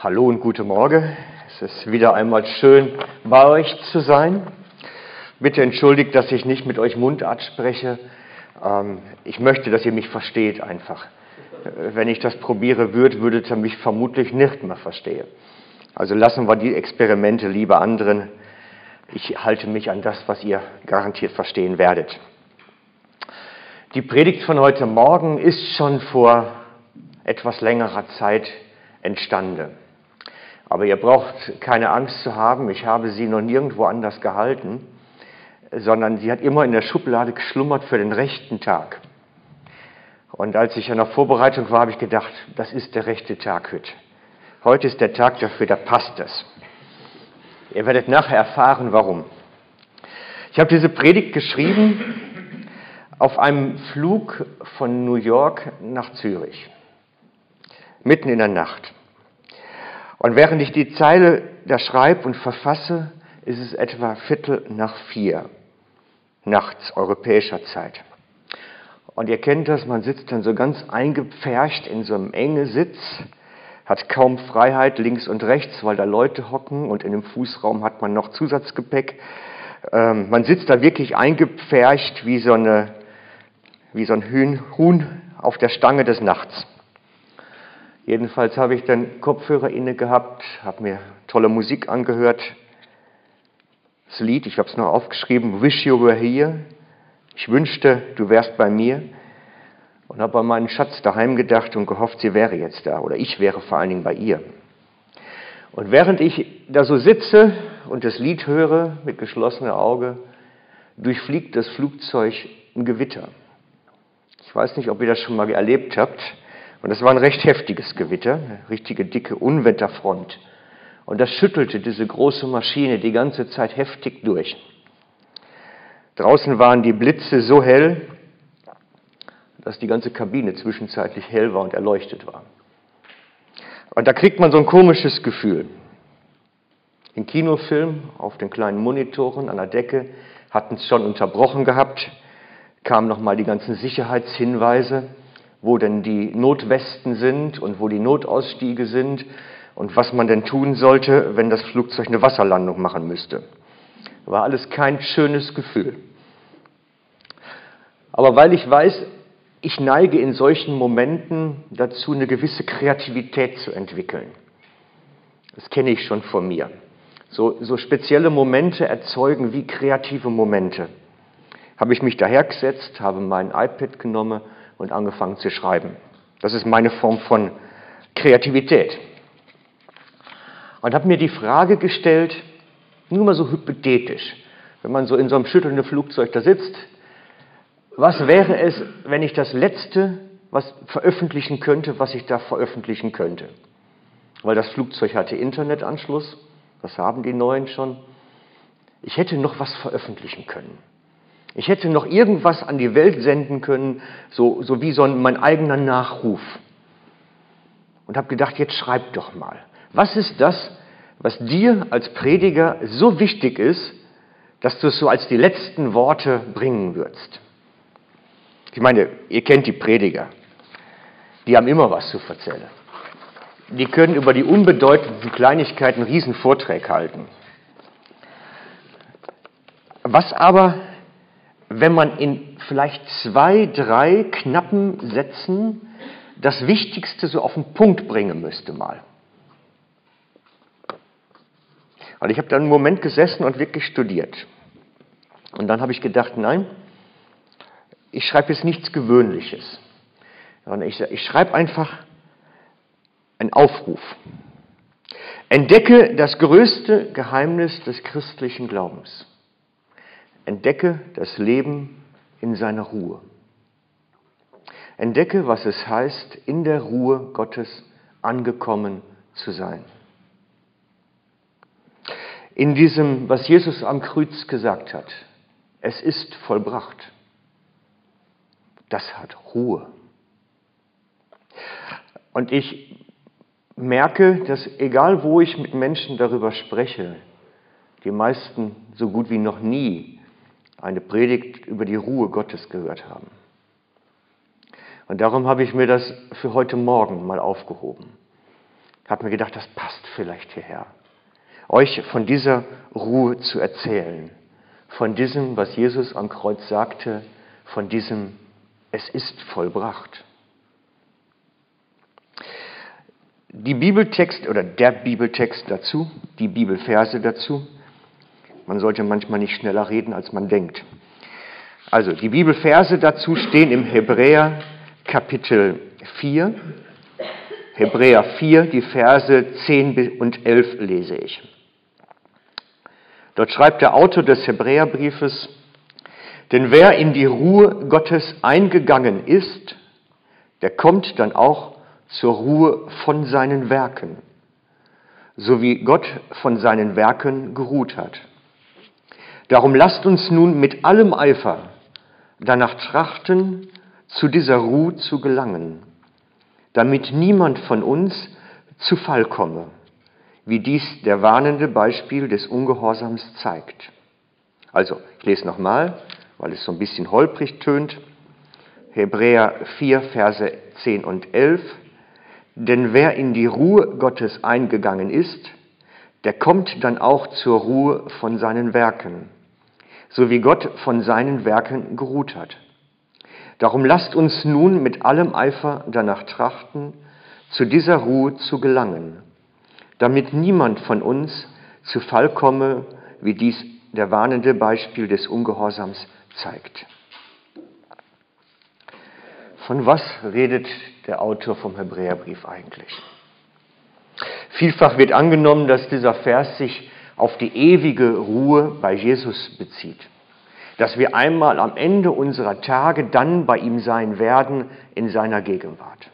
Hallo und guten Morgen. Es ist wieder einmal schön, bei euch zu sein. Bitte entschuldigt, dass ich nicht mit euch Mundart spreche. Ähm, ich möchte, dass ihr mich versteht einfach. Wenn ich das probiere würde, würdet ihr mich vermutlich nicht mehr verstehen. Also lassen wir die Experimente lieber anderen. Ich halte mich an das, was ihr garantiert verstehen werdet. Die Predigt von heute Morgen ist schon vor etwas längerer Zeit entstanden. Aber ihr braucht keine Angst zu haben, ich habe sie noch nirgendwo anders gehalten, sondern sie hat immer in der Schublade geschlummert für den rechten Tag. Und als ich in der Vorbereitung war, habe ich gedacht, das ist der rechte Tag heute. Heute ist der Tag dafür, da passt es. Ihr werdet nachher erfahren, warum. Ich habe diese Predigt geschrieben auf einem Flug von New York nach Zürich, mitten in der Nacht. Und während ich die Zeile da schreibe und verfasse, ist es etwa Viertel nach vier nachts europäischer Zeit. Und ihr kennt das, man sitzt dann so ganz eingepfercht in so einem engen Sitz, hat kaum Freiheit links und rechts, weil da Leute hocken und in dem Fußraum hat man noch Zusatzgepäck. Ähm, man sitzt da wirklich eingepfercht wie so, eine, wie so ein Huhn, Huhn auf der Stange des Nachts. Jedenfalls habe ich dann Kopfhörer inne gehabt, habe mir tolle Musik angehört. Das Lied, ich habe es noch aufgeschrieben, Wish You Were Here. Ich wünschte, du wärst bei mir. Und habe an meinen Schatz daheim gedacht und gehofft, sie wäre jetzt da. Oder ich wäre vor allen Dingen bei ihr. Und während ich da so sitze und das Lied höre mit geschlossenem Auge, durchfliegt das Flugzeug ein Gewitter. Ich weiß nicht, ob ihr das schon mal erlebt habt. Und es war ein recht heftiges Gewitter, eine richtige dicke Unwetterfront. Und das schüttelte diese große Maschine die ganze Zeit heftig durch. Draußen waren die Blitze so hell, dass die ganze Kabine zwischenzeitlich hell war und erleuchtet war. Und da kriegt man so ein komisches Gefühl. Im Kinofilm auf den kleinen Monitoren an der Decke hatten es schon unterbrochen gehabt, kamen nochmal die ganzen Sicherheitshinweise wo denn die Notwesten sind und wo die Notausstiege sind und was man denn tun sollte, wenn das Flugzeug eine Wasserlandung machen müsste. War alles kein schönes Gefühl. Aber weil ich weiß, ich neige in solchen Momenten dazu, eine gewisse Kreativität zu entwickeln. Das kenne ich schon von mir. So, so spezielle Momente erzeugen wie kreative Momente. Habe ich mich dahergesetzt, habe mein iPad genommen und angefangen zu schreiben. Das ist meine Form von Kreativität. Und habe mir die Frage gestellt, nur mal so hypothetisch, wenn man so in so einem schüttelnden Flugzeug da sitzt, was wäre es, wenn ich das Letzte, was veröffentlichen könnte, was ich da veröffentlichen könnte? Weil das Flugzeug hatte Internetanschluss, das haben die neuen schon. Ich hätte noch was veröffentlichen können. Ich hätte noch irgendwas an die Welt senden können, so, so wie so ein, mein eigener Nachruf. Und habe gedacht, jetzt schreib doch mal. Was ist das, was dir als Prediger so wichtig ist, dass du es so als die letzten Worte bringen würdest? Ich meine, ihr kennt die Prediger. Die haben immer was zu erzählen. Die können über die unbedeutenden Kleinigkeiten einen riesen Vortrag halten. Was aber wenn man in vielleicht zwei, drei knappen Sätzen das Wichtigste so auf den Punkt bringen müsste mal. Und ich habe dann einen Moment gesessen und wirklich studiert. Und dann habe ich gedacht, nein, ich schreibe jetzt nichts Gewöhnliches, sondern ich, ich schreibe einfach einen Aufruf. Entdecke das größte Geheimnis des christlichen Glaubens. Entdecke das Leben in seiner Ruhe. Entdecke, was es heißt, in der Ruhe Gottes angekommen zu sein. In diesem, was Jesus am Kreuz gesagt hat, es ist vollbracht, das hat Ruhe. Und ich merke, dass egal wo ich mit Menschen darüber spreche, die meisten so gut wie noch nie eine Predigt über die Ruhe Gottes gehört haben. Und darum habe ich mir das für heute Morgen mal aufgehoben. habe mir gedacht, das passt vielleicht hierher. Euch von dieser Ruhe zu erzählen, von diesem, was Jesus am Kreuz sagte, von diesem, es ist vollbracht. Die Bibeltext oder der Bibeltext dazu, die Bibelverse dazu, man sollte manchmal nicht schneller reden, als man denkt. Also, die Bibelverse dazu stehen im Hebräer Kapitel 4. Hebräer 4, die Verse 10 und 11 lese ich. Dort schreibt der Autor des Hebräerbriefes, denn wer in die Ruhe Gottes eingegangen ist, der kommt dann auch zur Ruhe von seinen Werken, so wie Gott von seinen Werken geruht hat. Darum lasst uns nun mit allem Eifer danach trachten, zu dieser Ruhe zu gelangen, damit niemand von uns zu Fall komme wie dies der warnende Beispiel des Ungehorsams zeigt. Also, ich lese nochmal, weil es so ein bisschen holprig tönt. Hebräer 4, Verse 10 und 11. Denn wer in die Ruhe Gottes eingegangen ist, der kommt dann auch zur Ruhe von seinen Werken, so wie Gott von seinen Werken geruht hat. Darum lasst uns nun mit allem Eifer danach trachten, zu dieser Ruhe zu gelangen damit niemand von uns zu Fall komme, wie dies der warnende Beispiel des Ungehorsams zeigt. Von was redet der Autor vom Hebräerbrief eigentlich? Vielfach wird angenommen, dass dieser Vers sich auf die ewige Ruhe bei Jesus bezieht. Dass wir einmal am Ende unserer Tage dann bei ihm sein werden in seiner Gegenwart.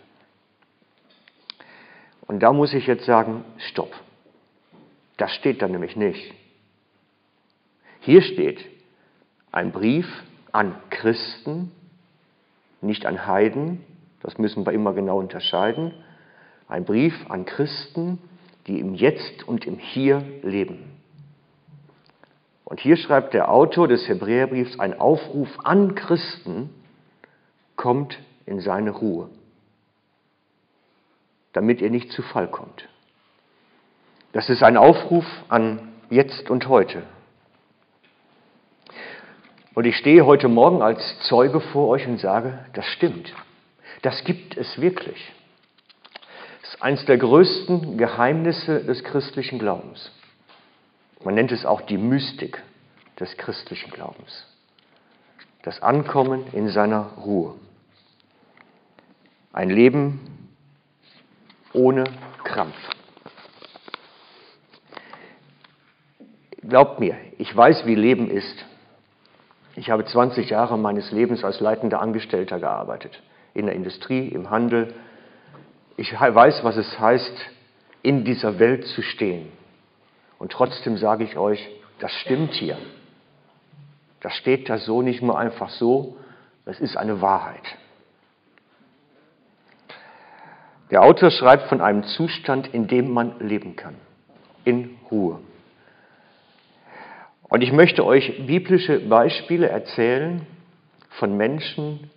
Und da muss ich jetzt sagen, stopp. Das steht da nämlich nicht. Hier steht ein Brief an Christen, nicht an Heiden, das müssen wir immer genau unterscheiden. Ein Brief an Christen, die im Jetzt und im Hier leben. Und hier schreibt der Autor des Hebräerbriefs ein Aufruf an Christen, kommt in seine Ruhe damit ihr nicht zu Fall kommt. Das ist ein Aufruf an jetzt und heute. Und ich stehe heute Morgen als Zeuge vor euch und sage, das stimmt. Das gibt es wirklich. Das ist eines der größten Geheimnisse des christlichen Glaubens. Man nennt es auch die Mystik des christlichen Glaubens. Das Ankommen in seiner Ruhe. Ein Leben ohne Krampf. Glaubt mir, ich weiß, wie Leben ist. Ich habe 20 Jahre meines Lebens als leitender Angestellter gearbeitet, in der Industrie, im Handel. Ich weiß, was es heißt, in dieser Welt zu stehen. Und trotzdem sage ich euch, das stimmt hier. Das steht da so nicht nur einfach so, das ist eine Wahrheit. Der Autor schreibt von einem Zustand, in dem man leben kann, in Ruhe. Und ich möchte euch biblische Beispiele erzählen von Menschen,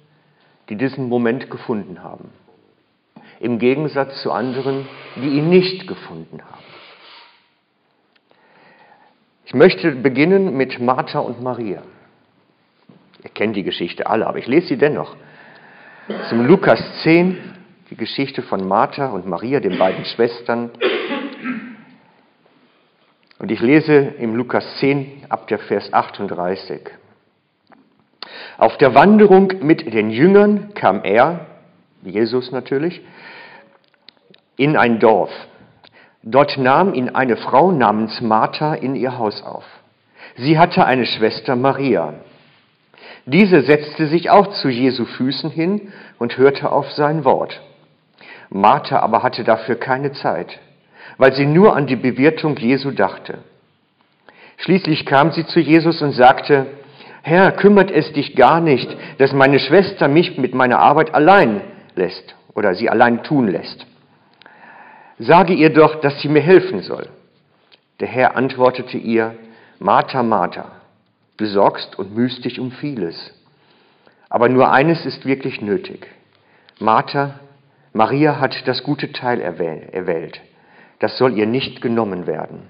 die diesen Moment gefunden haben, im Gegensatz zu anderen, die ihn nicht gefunden haben. Ich möchte beginnen mit Martha und Maria. Ihr kennt die Geschichte alle, aber ich lese sie dennoch. Zum Lukas 10, die Geschichte von Martha und Maria, den beiden Schwestern. Und ich lese im Lukas 10 ab der Vers 38. Auf der Wanderung mit den Jüngern kam er, Jesus natürlich, in ein Dorf. Dort nahm ihn eine Frau namens Martha in ihr Haus auf. Sie hatte eine Schwester Maria. Diese setzte sich auch zu Jesu Füßen hin und hörte auf sein Wort. Martha aber hatte dafür keine Zeit, weil sie nur an die Bewirtung Jesu dachte. Schließlich kam sie zu Jesus und sagte, Herr, kümmert es dich gar nicht, dass meine Schwester mich mit meiner Arbeit allein lässt oder sie allein tun lässt. Sage ihr doch, dass sie mir helfen soll. Der Herr antwortete ihr, Martha, Martha, du sorgst und mühst dich um vieles. Aber nur eines ist wirklich nötig. Martha, Maria hat das gute Teil erwählt. das soll ihr nicht genommen werden.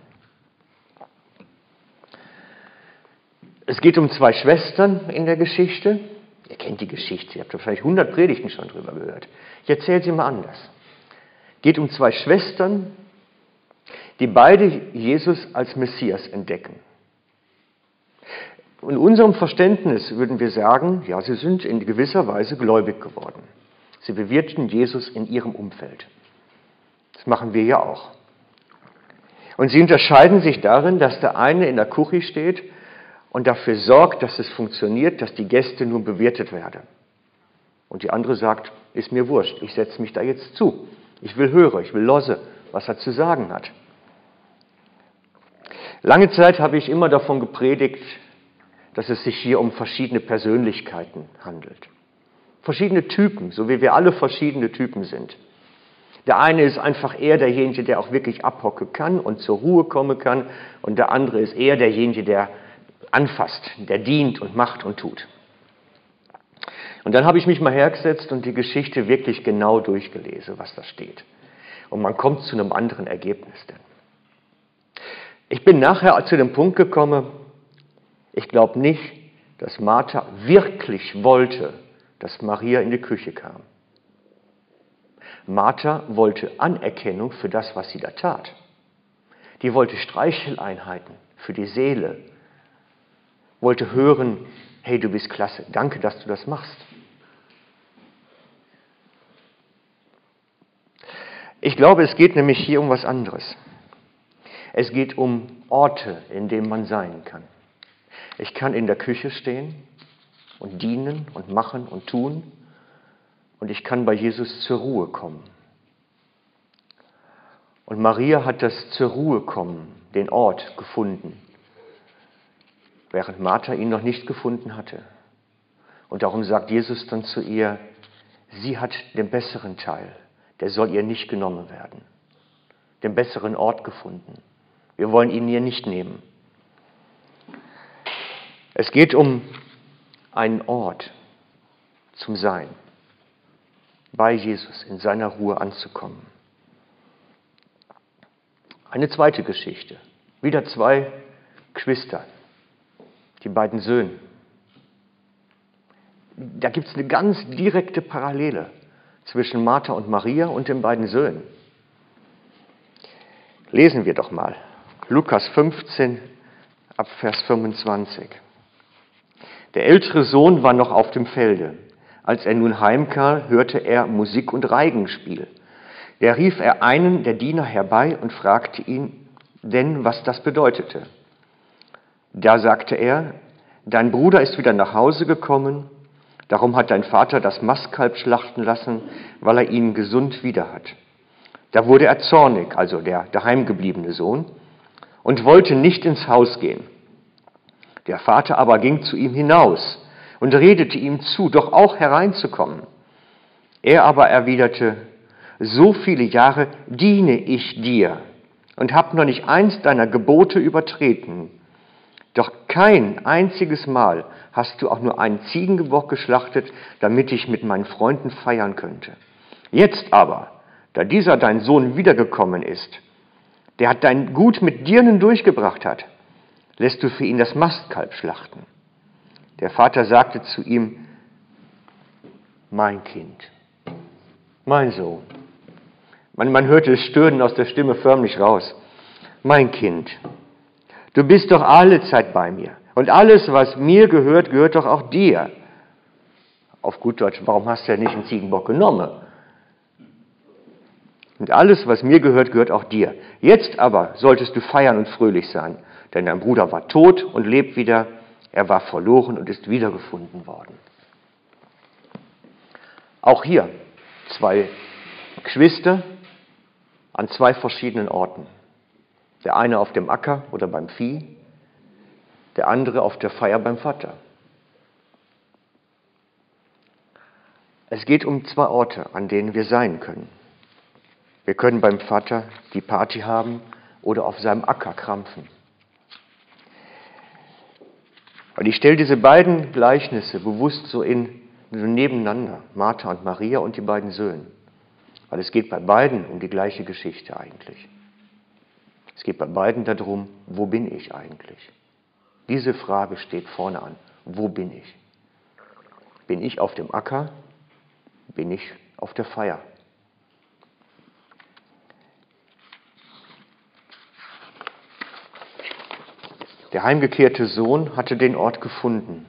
Es geht um zwei Schwestern in der Geschichte. Ihr kennt die Geschichte, ihr habt wahrscheinlich 100 Predigten schon drüber gehört. Ich erzähle sie mal anders. Es geht um zwei Schwestern, die beide Jesus als Messias entdecken. In unserem Verständnis würden wir sagen, ja, sie sind in gewisser Weise gläubig geworden. Sie bewirten Jesus in ihrem Umfeld. Das machen wir ja auch. Und sie unterscheiden sich darin, dass der eine in der Küche steht und dafür sorgt, dass es funktioniert, dass die Gäste nun bewirtet werden. Und die andere sagt, ist mir wurscht, ich setze mich da jetzt zu. Ich will hören, ich will losse, was er zu sagen hat. Lange Zeit habe ich immer davon gepredigt, dass es sich hier um verschiedene Persönlichkeiten handelt. Verschiedene Typen, so wie wir alle verschiedene Typen sind. Der eine ist einfach eher derjenige, der auch wirklich abhocken kann und zur Ruhe kommen kann. Und der andere ist eher derjenige, der anfasst, der dient und macht und tut. Und dann habe ich mich mal hergesetzt und die Geschichte wirklich genau durchgelesen, was da steht. Und man kommt zu einem anderen Ergebnis. Denn. Ich bin nachher zu dem Punkt gekommen, ich glaube nicht, dass Martha wirklich wollte, dass Maria in die Küche kam. Martha wollte Anerkennung für das, was sie da tat. Die wollte Streicheleinheiten für die Seele. Wollte hören, hey, du bist klasse, danke, dass du das machst. Ich glaube, es geht nämlich hier um was anderes. Es geht um Orte, in denen man sein kann. Ich kann in der Küche stehen und dienen und machen und tun und ich kann bei Jesus zur Ruhe kommen. Und Maria hat das zur Ruhe kommen, den Ort gefunden, während Martha ihn noch nicht gefunden hatte. Und darum sagt Jesus dann zu ihr, sie hat den besseren Teil, der soll ihr nicht genommen werden, den besseren Ort gefunden. Wir wollen ihn ihr nicht nehmen. Es geht um einen Ort zum Sein bei Jesus in seiner Ruhe anzukommen. Eine zweite Geschichte. Wieder zwei Geschwister, die beiden Söhne. Da gibt es eine ganz direkte Parallele zwischen Martha und Maria und den beiden Söhnen. Lesen wir doch mal. Lukas 15 ab Vers 25. Der ältere Sohn war noch auf dem Felde. Als er nun heimkam, hörte er Musik und Reigenspiel. Da rief er einen der Diener herbei und fragte ihn denn, was das bedeutete. Da sagte er, dein Bruder ist wieder nach Hause gekommen, darum hat dein Vater das Mastkalb schlachten lassen, weil er ihn gesund wieder hat. Da wurde er zornig, also der daheimgebliebene Sohn, und wollte nicht ins Haus gehen. Der Vater aber ging zu ihm hinaus und redete ihm zu, doch auch hereinzukommen. Er aber erwiderte, so viele Jahre diene ich dir und habe noch nicht eins deiner Gebote übertreten. Doch kein einziges Mal hast du auch nur einen Ziegenbock geschlachtet, damit ich mit meinen Freunden feiern könnte. Jetzt aber, da dieser dein Sohn wiedergekommen ist, der hat dein Gut mit Dirnen durchgebracht hat, lässt du für ihn das Mastkalb schlachten. Der Vater sagte zu ihm, mein Kind, mein Sohn. Man, man hörte das Stöhnen aus der Stimme förmlich raus. Mein Kind, du bist doch alle Zeit bei mir. Und alles, was mir gehört, gehört doch auch dir. Auf gut Deutsch, warum hast du ja nicht einen Ziegenbock genommen? Und alles, was mir gehört, gehört auch dir. Jetzt aber solltest du feiern und fröhlich sein, denn dein Bruder war tot und lebt wieder, er war verloren und ist wiedergefunden worden. Auch hier zwei Geschwister an zwei verschiedenen Orten. Der eine auf dem Acker oder beim Vieh, der andere auf der Feier beim Vater. Es geht um zwei Orte, an denen wir sein können. Wir können beim Vater die Party haben oder auf seinem Acker krampfen. Und ich stelle diese beiden Gleichnisse bewusst so, in, so nebeneinander, Martha und Maria und die beiden Söhne. Weil es geht bei beiden um die gleiche Geschichte eigentlich. geht bei beiden darum, wo bin ich eigentlich? Diese Frage steht vorne an. Wo bin ich? Bin ich auf dem Acker? Bin ich auf der Feier? Der heimgekehrte Sohn hatte den Ort gefunden.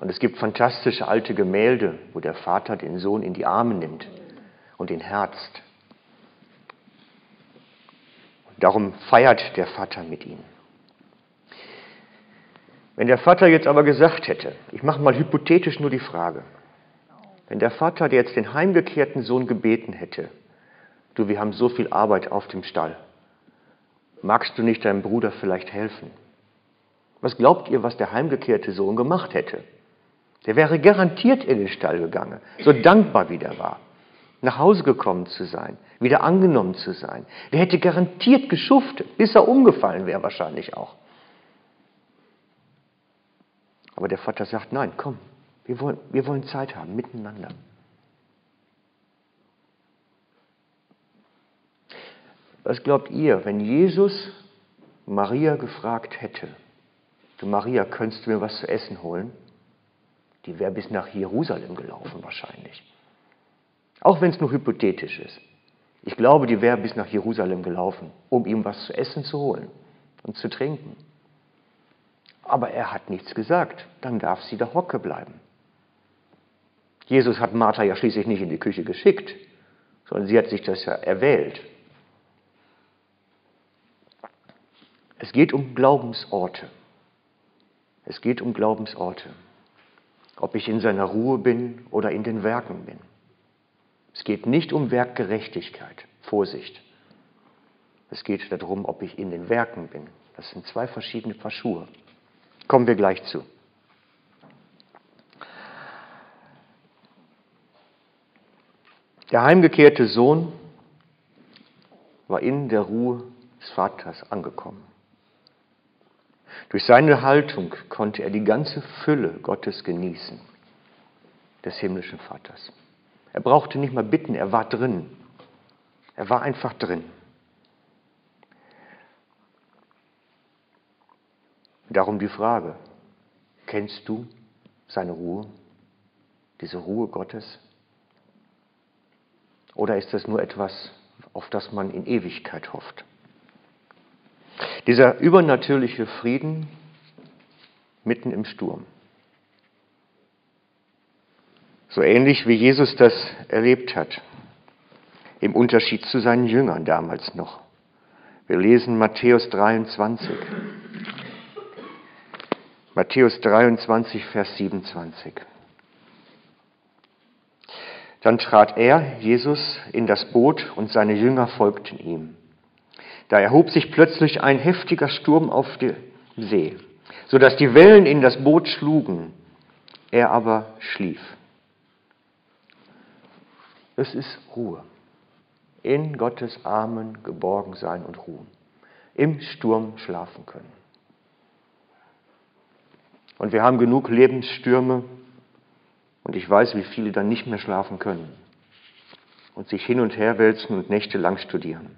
Und es gibt fantastische alte Gemälde, wo der Vater den Sohn in die Arme nimmt und ihn herzt. Darum feiert der Vater mit ihm. Wenn der Vater jetzt aber gesagt hätte, ich mache mal hypothetisch nur die Frage, wenn der Vater jetzt den heimgekehrten Sohn gebeten hätte, du, wir haben so viel Arbeit auf dem Stall, magst du nicht deinem Bruder vielleicht helfen? Was glaubt ihr, was der heimgekehrte Sohn gemacht hätte? Der wäre garantiert in den Stall gegangen, so dankbar wie der war, nach Hause gekommen zu sein, wieder angenommen zu sein. Der hätte garantiert geschuftet, bis er umgefallen wäre wahrscheinlich auch. Aber der Vater sagt, nein, komm, wir wollen, wir wollen Zeit haben miteinander. Was glaubt ihr, wenn Jesus Maria gefragt hätte, du Maria, könntest du mir was zu essen holen? Die wäre bis nach Jerusalem gelaufen wahrscheinlich. Auch wenn es nur hypothetisch ist. Ich glaube, die wäre bis nach Jerusalem gelaufen, um ihm was zu essen zu holen und zu trinken. Aber er hat nichts gesagt. Dann darf sie da hocke bleiben. Jesus hat Martha ja schließlich nicht in die Küche geschickt, sondern sie hat sich das ja erwählt. Es geht um Glaubensorte. Es geht um Glaubensorte. Ob ich in seiner Ruhe bin oder in den Werken bin. Es geht nicht um Werkgerechtigkeit. Vorsicht. Es geht darum, ob ich in den Werken bin. Das sind zwei verschiedene Paar Schuhe. Kommen wir gleich zu. Der heimgekehrte Sohn war in der Ruhe des Vaters angekommen. Durch seine Haltung konnte er die ganze Fülle Gottes genießen, des himmlischen Vaters. Er brauchte nicht mal bitten, er war drin. Er war einfach drin. Darum die Frage, kennst du seine Ruhe, diese Ruhe Gottes? Oder ist das nur etwas, auf das man in Ewigkeit hofft? Dieser übernatürliche Frieden mitten im Sturm. So ähnlich wie Jesus das erlebt hat, im Unterschied zu seinen Jüngern damals noch. Wir lesen Matthäus 23. Matthäus 23, Vers 27. Dann trat er, Jesus, in das Boot und seine Jünger folgten ihm. Da erhob sich plötzlich ein heftiger Sturm auf dem See, so dass die Wellen in das Boot schlugen. Er aber schlief. Es ist Ruhe. In Gottes Armen geborgen sein und ruhen. Im Sturm schlafen können. Und wir haben genug Lebensstürme und ich weiß, wie viele dann nicht mehr schlafen können und sich hin und her wälzen und nächtelang studieren.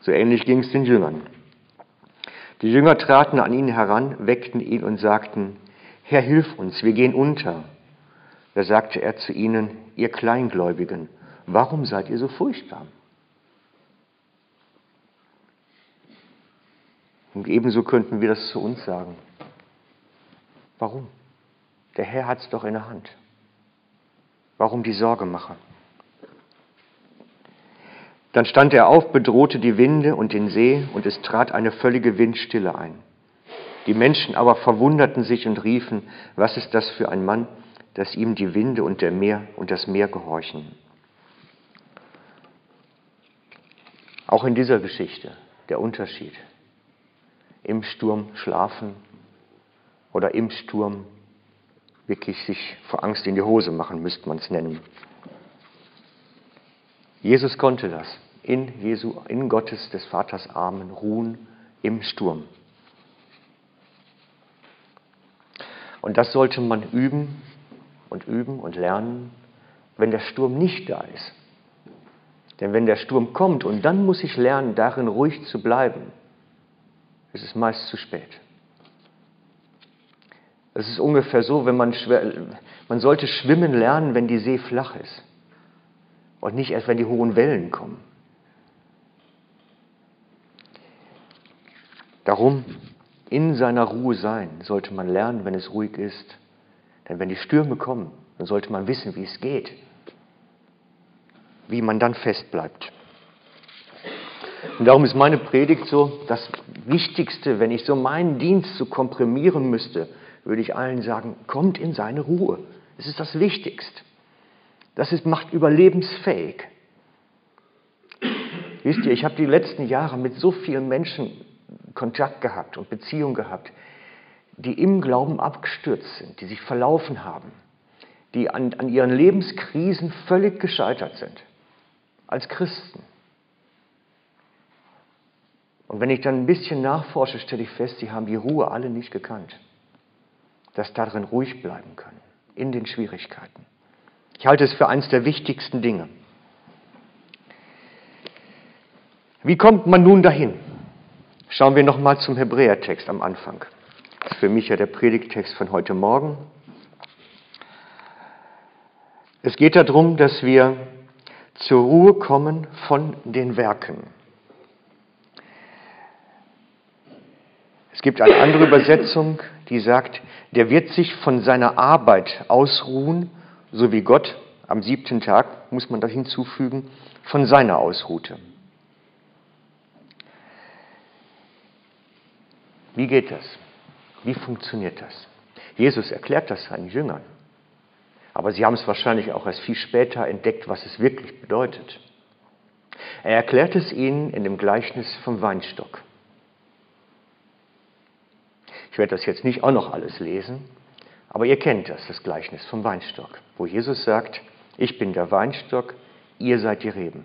So ähnlich ging es den Jüngern. Die Jünger traten an ihn heran, weckten ihn und sagten, Herr, hilf uns, wir gehen unter. Da sagte er zu ihnen, ihr Kleingläubigen, warum seid ihr so furchtsam? Und ebenso könnten wir das zu uns sagen. Warum? Der Herr hat es doch in der Hand. Warum die Sorge machen? Dann stand er auf, bedrohte die Winde und den See, und es trat eine völlige Windstille ein. Die Menschen aber verwunderten sich und riefen, was ist das für ein Mann, dass ihm die Winde und der Meer und das Meer gehorchen. Auch in dieser Geschichte der Unterschied. Im Sturm schlafen oder im Sturm wirklich sich vor Angst in die Hose machen, müsste man es nennen. Jesus konnte das. In, Jesu, in Gottes des Vaters Armen ruhen im Sturm. Und das sollte man üben und üben und lernen, wenn der Sturm nicht da ist. Denn wenn der Sturm kommt und dann muss ich lernen, darin ruhig zu bleiben, ist es meist zu spät. Es ist ungefähr so, wenn man schwer, man sollte schwimmen lernen, wenn die See flach ist und nicht erst, wenn die hohen Wellen kommen. Darum in seiner Ruhe sein sollte man lernen, wenn es ruhig ist. Denn wenn die Stürme kommen, dann sollte man wissen, wie es geht, wie man dann fest bleibt. Und darum ist meine Predigt so das Wichtigste, wenn ich so meinen Dienst so komprimieren müsste, würde ich allen sagen, kommt in seine Ruhe. Es ist das Wichtigste. Das ist, macht überlebensfähig. Wisst ihr, ich habe die letzten Jahre mit so vielen Menschen Kontakt gehabt und Beziehung gehabt, die im Glauben abgestürzt sind, die sich verlaufen haben, die an, an ihren Lebenskrisen völlig gescheitert sind, als Christen. Und wenn ich dann ein bisschen nachforsche, stelle ich fest, sie haben die Ruhe alle nicht gekannt, dass darin ruhig bleiben können, in den Schwierigkeiten. Ich halte es für eines der wichtigsten Dinge. Wie kommt man nun dahin? Schauen wir nochmal zum Hebräertext am Anfang. Das ist für mich ja der Predigtext von heute Morgen. Es geht darum, dass wir zur Ruhe kommen von den Werken. Es gibt eine andere Übersetzung, die sagt, der wird sich von seiner Arbeit ausruhen, so wie Gott am siebten Tag, muss man da hinzufügen, von seiner ausruhte. Wie geht das? Wie funktioniert das? Jesus erklärt das seinen Jüngern. Aber sie haben es wahrscheinlich auch erst viel später entdeckt, was es wirklich bedeutet. Er erklärt es ihnen in dem Gleichnis vom Weinstock. Ich werde das jetzt nicht auch noch alles lesen, aber ihr kennt das, das Gleichnis vom Weinstock, wo Jesus sagt, ich bin der Weinstock, ihr seid die Reben.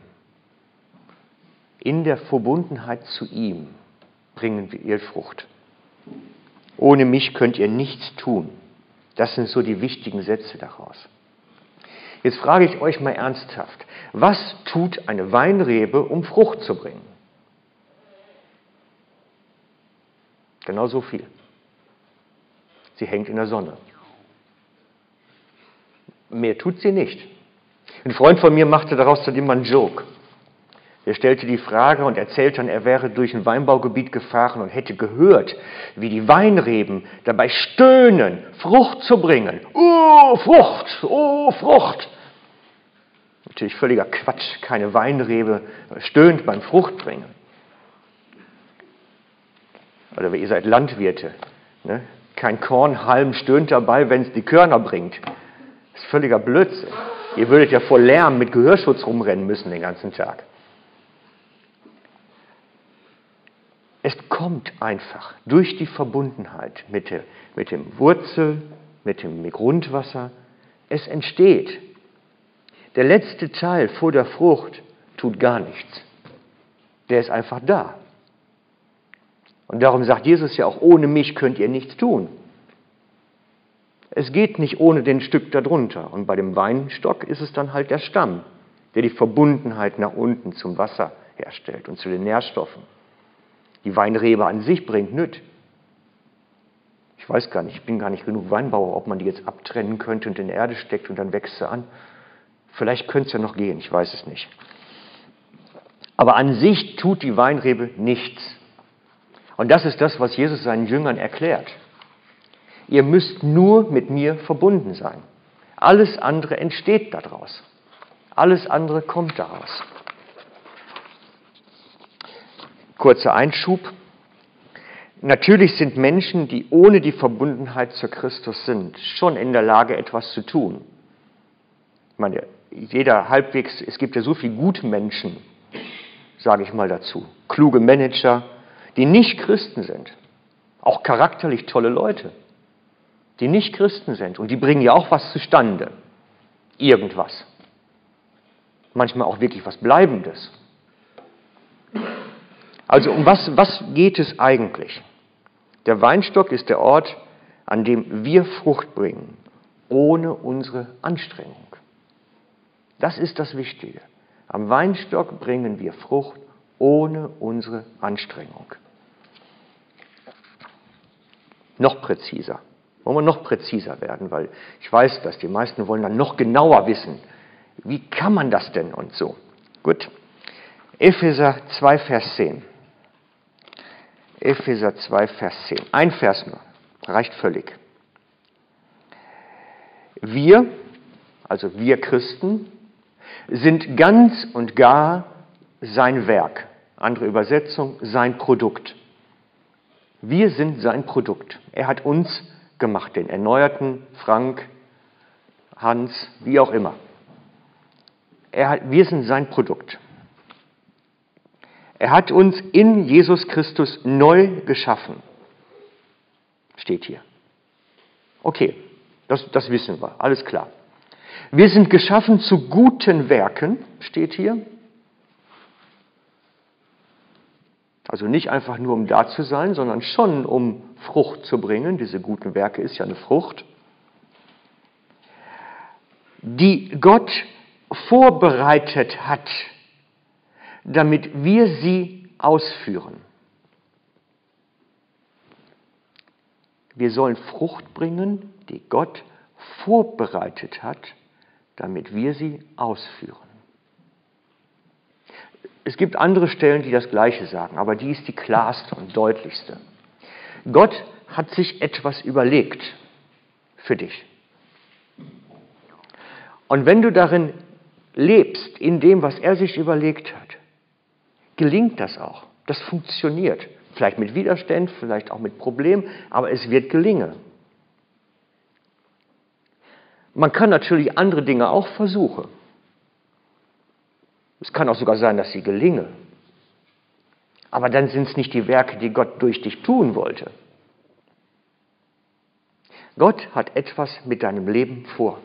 In der Verbundenheit zu ihm bringen wir ihr Frucht. Ohne mich könnt ihr nichts tun. Das sind so die wichtigen Sätze daraus. Jetzt frage ich euch mal ernsthaft, was tut eine Weinrebe, um Frucht zu bringen? Genau so viel. Sie hängt in der Sonne. Mehr tut sie nicht. Ein Freund von mir machte daraus zudem mal einen Joke. Er stellte die Frage und erzählte dann, er wäre durch ein Weinbaugebiet gefahren und hätte gehört, wie die Weinreben dabei stöhnen, Frucht zu bringen. Oh, Frucht, oh, Frucht. Natürlich völliger Quatsch, keine Weinrebe stöhnt beim Fruchtbringen. Oder ihr seid Landwirte. Ne? Kein Kornhalm stöhnt dabei, wenn es die Körner bringt. Das ist völliger Blödsinn. Ihr würdet ja vor Lärm mit Gehörschutz rumrennen müssen den ganzen Tag. Es kommt einfach durch die Verbundenheit mit, der, mit dem Wurzel, mit dem Grundwasser. Es entsteht. Der letzte Teil vor der Frucht tut gar nichts. Der ist einfach da. Und darum sagt Jesus ja auch, ohne mich könnt ihr nichts tun. Es geht nicht ohne den Stück darunter. Und bei dem Weinstock ist es dann halt der Stamm, der die Verbundenheit nach unten zum Wasser herstellt und zu den Nährstoffen. Die Weinrebe an sich bringt nüt. Ich weiß gar nicht, ich bin gar nicht genug Weinbauer, ob man die jetzt abtrennen könnte und in die Erde steckt und dann wächst sie an. Vielleicht könnte es ja noch gehen, ich weiß es nicht. Aber an sich tut die Weinrebe nichts. Und das ist das, was Jesus seinen Jüngern erklärt. Ihr müsst nur mit mir verbunden sein. Alles andere entsteht daraus. Alles andere kommt daraus. Kurzer Einschub. Natürlich sind Menschen, die ohne die Verbundenheit zu Christus sind, schon in der Lage, etwas zu tun. Ich meine, jeder halbwegs, es gibt ja so viele gute Menschen, sage ich mal dazu, kluge Manager, die nicht Christen sind, auch charakterlich tolle Leute, die nicht Christen sind und die bringen ja auch was zustande, irgendwas. Manchmal auch wirklich was Bleibendes. Also um was, was geht es eigentlich? Der Weinstock ist der Ort, an dem wir Frucht bringen, ohne unsere Anstrengung. Das ist das Wichtige. Am Weinstock bringen wir Frucht ohne unsere Anstrengung. Noch präziser. Wollen wir noch präziser werden, weil ich weiß, dass die meisten wollen dann noch genauer wissen. Wie kann man das denn und so? Gut. Epheser 2, Vers 10. Epheser 2, Vers 10. Ein Vers nur. Reicht völlig. Wir, also wir Christen, sind ganz und gar sein Werk. Andere Übersetzung, sein Produkt. Wir sind sein Produkt. Er hat uns gemacht, den Erneuerten, Frank, Hans, wie auch immer. Er hat, wir sind sein Produkt. Er hat uns in Jesus Christus neu geschaffen. Steht hier. Okay, das, das wissen wir, alles klar. Wir sind geschaffen zu guten Werken, steht hier. Also nicht einfach nur um da zu sein, sondern schon um Frucht zu bringen. Diese guten Werke ist ja eine Frucht. Die Gott vorbereitet hat, damit wir sie ausführen. Wir sollen Frucht bringen, die Gott vorbereitet hat, damit wir sie ausführen. Es gibt andere Stellen, die das Gleiche sagen, aber die ist die klarste und deutlichste. Gott hat sich etwas überlegt für dich. Und wenn du darin lebst, in dem, was er sich überlegt hat, gelingt das auch. Das funktioniert. Vielleicht mit Widerstand, vielleicht auch mit Problemen, aber es wird gelingen. Man kann natürlich andere Dinge auch versuchen. Es kann auch sogar sein, dass sie gelingen. Aber dann sind es nicht die Werke, die Gott durch dich tun wollte. Gott hat etwas mit deinem Leben vor.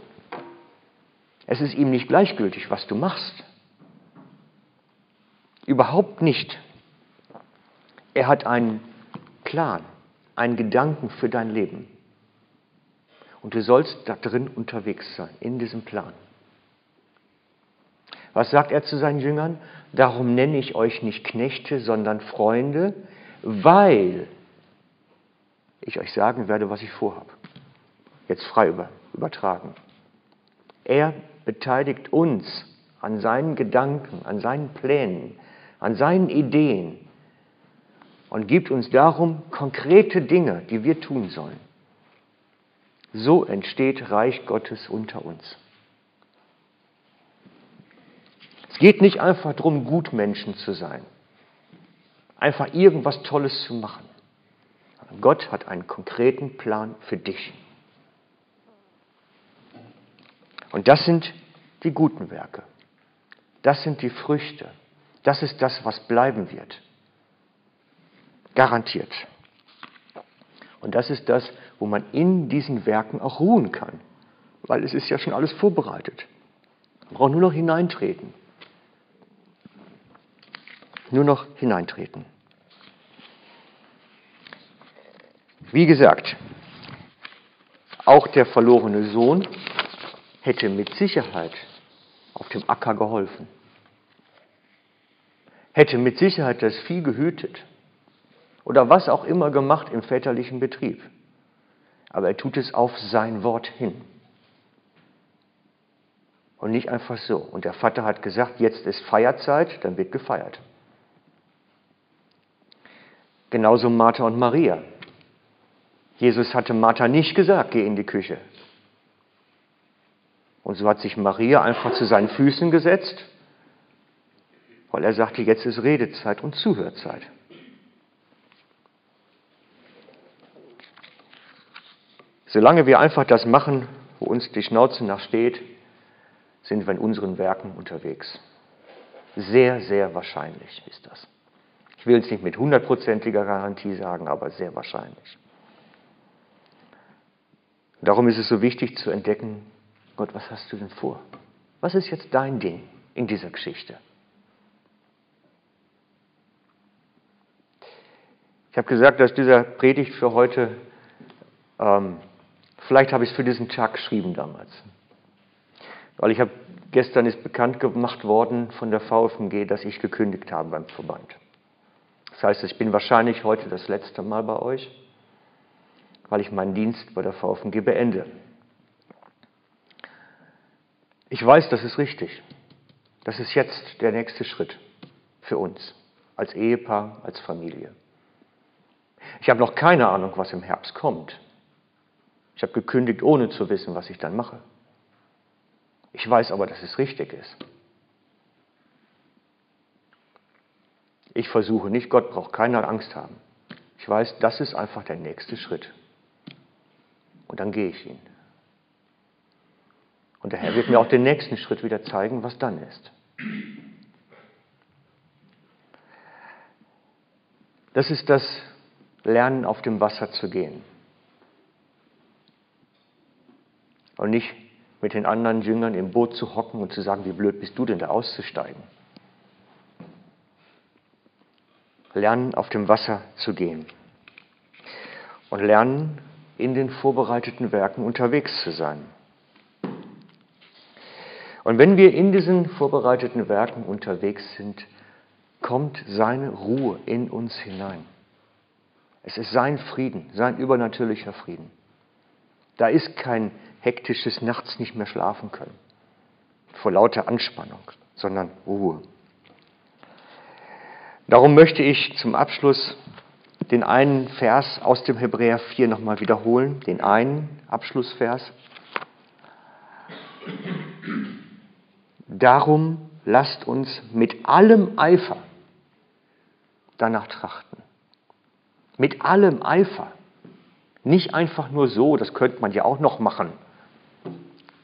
Es ist ihm nicht gleichgültig, was du machst. Überhaupt nicht. Er hat einen Plan, einen Gedanken für dein Leben. Und du sollst da drin unterwegs sein, in diesem Plan. Was sagt er zu seinen Jüngern? Darum nenne ich euch nicht Knechte, sondern Freunde, weil ich euch sagen werde, was ich vorhabe. Jetzt frei übertragen. Er beteiligt uns an seinen Gedanken, an seinen Plänen, an seinen Ideen, und gibt uns darum konkrete Dinge, die wir tun sollen. So entsteht Reich Gottes unter uns. Es geht nicht einfach darum, Gutmenschen zu sein, einfach irgendwas Tolles zu machen. Gott hat einen konkreten Plan für dich. Und das sind die guten Werke. Das sind die Früchte. Das ist das, was bleiben wird. Garantiert. Und das ist das, wo man in diesen Werken auch ruhen kann, weil es ist ja schon alles vorbereitet. Man braucht nur noch hineintreten. Nur noch hineintreten. Wie gesagt, auch der verlorene Sohn hätte mit Sicherheit auf dem Acker geholfen, hätte mit Sicherheit das Vieh gehütet oder was auch immer gemacht im väterlichen Betrieb. Aber er tut es auf sein Wort hin. Und nicht einfach so. Und der Vater hat gesagt, jetzt ist Feierzeit, dann wird gefeiert. Genauso Martha und Maria. Jesus hatte Martha nicht gesagt, geh in die Küche. Und so hat sich Maria einfach zu seinen Füßen gesetzt, weil er sagte, jetzt ist Redezeit und Zuhörzeit. Solange wir einfach das machen, wo uns die Schnauze nach steht, sind wir in unseren Werken unterwegs. Sehr, sehr wahrscheinlich ist das. Ich will es nicht mit hundertprozentiger Garantie sagen, aber sehr wahrscheinlich. Darum ist es so wichtig zu entdecken, Gott, was hast du denn vor? Was ist jetzt dein Ding in dieser Geschichte? Ich habe gesagt, dass dieser Predigt für heute ähm, Vielleicht habe ich es für diesen Tag geschrieben damals. Weil ich habe Gestern ist bekannt gemacht worden von der VfMG, dass ich gekündigt habe beim Verband. Das heißt, ich bin wahrscheinlich heute das letzte Mal bei euch, weil ich meinen Dienst bei der VfMG beende. Ich weiß, das ist richtig. Das ist jetzt der nächste Schritt für uns, als Ehepaar, als Familie. Ich habe noch keine Ahnung, was im Herbst kommt. Ich habe gekündigt, ohne zu wissen, was ich dann mache. Ich weiß aber, dass es richtig ist. Ich versuche nicht, Gott braucht keine Angst haben. Ich weiß, das ist einfach der nächste Schritt. Und dann gehe ich ihn. Und der Herr wird mir auch den nächsten Schritt wieder zeigen, was dann ist. Das ist das Lernen, auf dem Wasser zu gehen. Und nicht mit den anderen Jüngern im Boot zu hocken und zu sagen, wie blöd bist du denn da auszusteigen. Lernen, auf dem Wasser zu gehen. Und lernen, in den vorbereiteten Werken unterwegs zu sein. Und wenn wir in diesen vorbereiteten Werken unterwegs sind, kommt seine Ruhe in uns hinein. Es ist sein Frieden, sein übernatürlicher Frieden. Da ist kein hektisches Nachts nicht mehr schlafen können vor lauter Anspannung, sondern Ruhe. Darum möchte ich zum Abschluss den einen Vers aus dem Hebräer 4 nochmal wiederholen, den einen Abschlussvers. Darum lasst uns mit allem Eifer danach trachten. Mit allem Eifer. Nicht einfach nur so, das könnte man ja auch noch machen,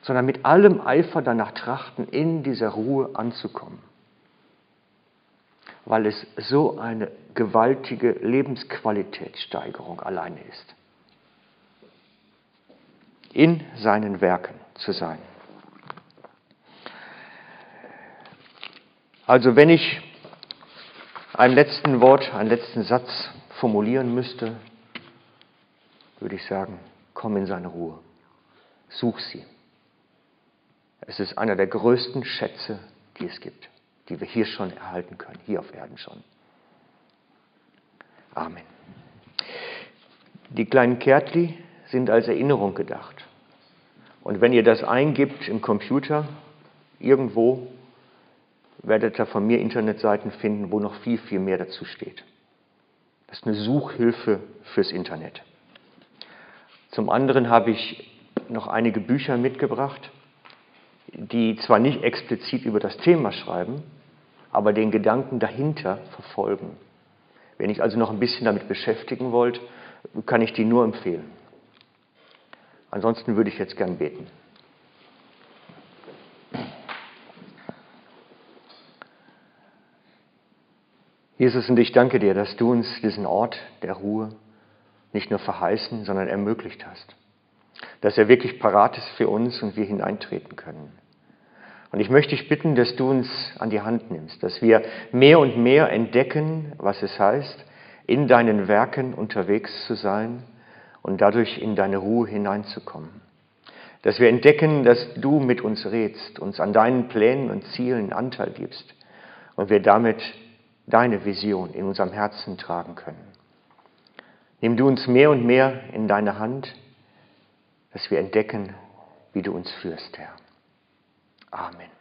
sondern mit allem Eifer danach trachten, in dieser Ruhe anzukommen. Weil es so eine gewaltige Lebensqualitätssteigerung alleine ist. In seinen Werken zu sein. Also wenn ich ein letzten Wort, einen letzten Satz formulieren müsste, würde ich sagen, komm in seine Ruhe. Such sie. Es ist einer der größten Schätze, die es gibt, die wir hier schon erhalten können, hier auf Erden schon. Amen. Die kleinen Kärtli sind als Erinnerung gedacht. Und wenn ihr das eingibt im Computer, irgendwo, werdet ihr von mir Internetseiten finden, wo noch viel, viel mehr dazu steht. Das ist eine Suchhilfe fürs Internet. Zum anderen habe ich noch einige Bücher mitgebracht, die zwar nicht explizit über das Thema schreiben, aber den Gedanken dahinter verfolgen. Wenn ich also noch ein bisschen damit beschäftigen wollt, kann ich die nur empfehlen. Ansonsten würde ich jetzt gern beten. Jesus, und ich danke dir, dass du uns diesen Ort der Ruhe nicht nur verheißen, sondern ermöglicht hast. Dass er wirklich parat ist für uns und wir hineintreten können. Und ich möchte dich bitten, dass du uns an die Hand nimmst, dass wir mehr und mehr entdecken, was es heißt, in deinen Werken unterwegs zu sein und dadurch in deine Ruhe hineinzukommen. Dass wir entdecken, dass du mit uns redst, uns an deinen Plänen und Zielen Anteil gibst und wir damit deine Vision in unserem Herzen tragen können. Nimm du uns mehr und mehr in deine Hand, dass wir entdecken, wie du uns führst, Herr. Amen.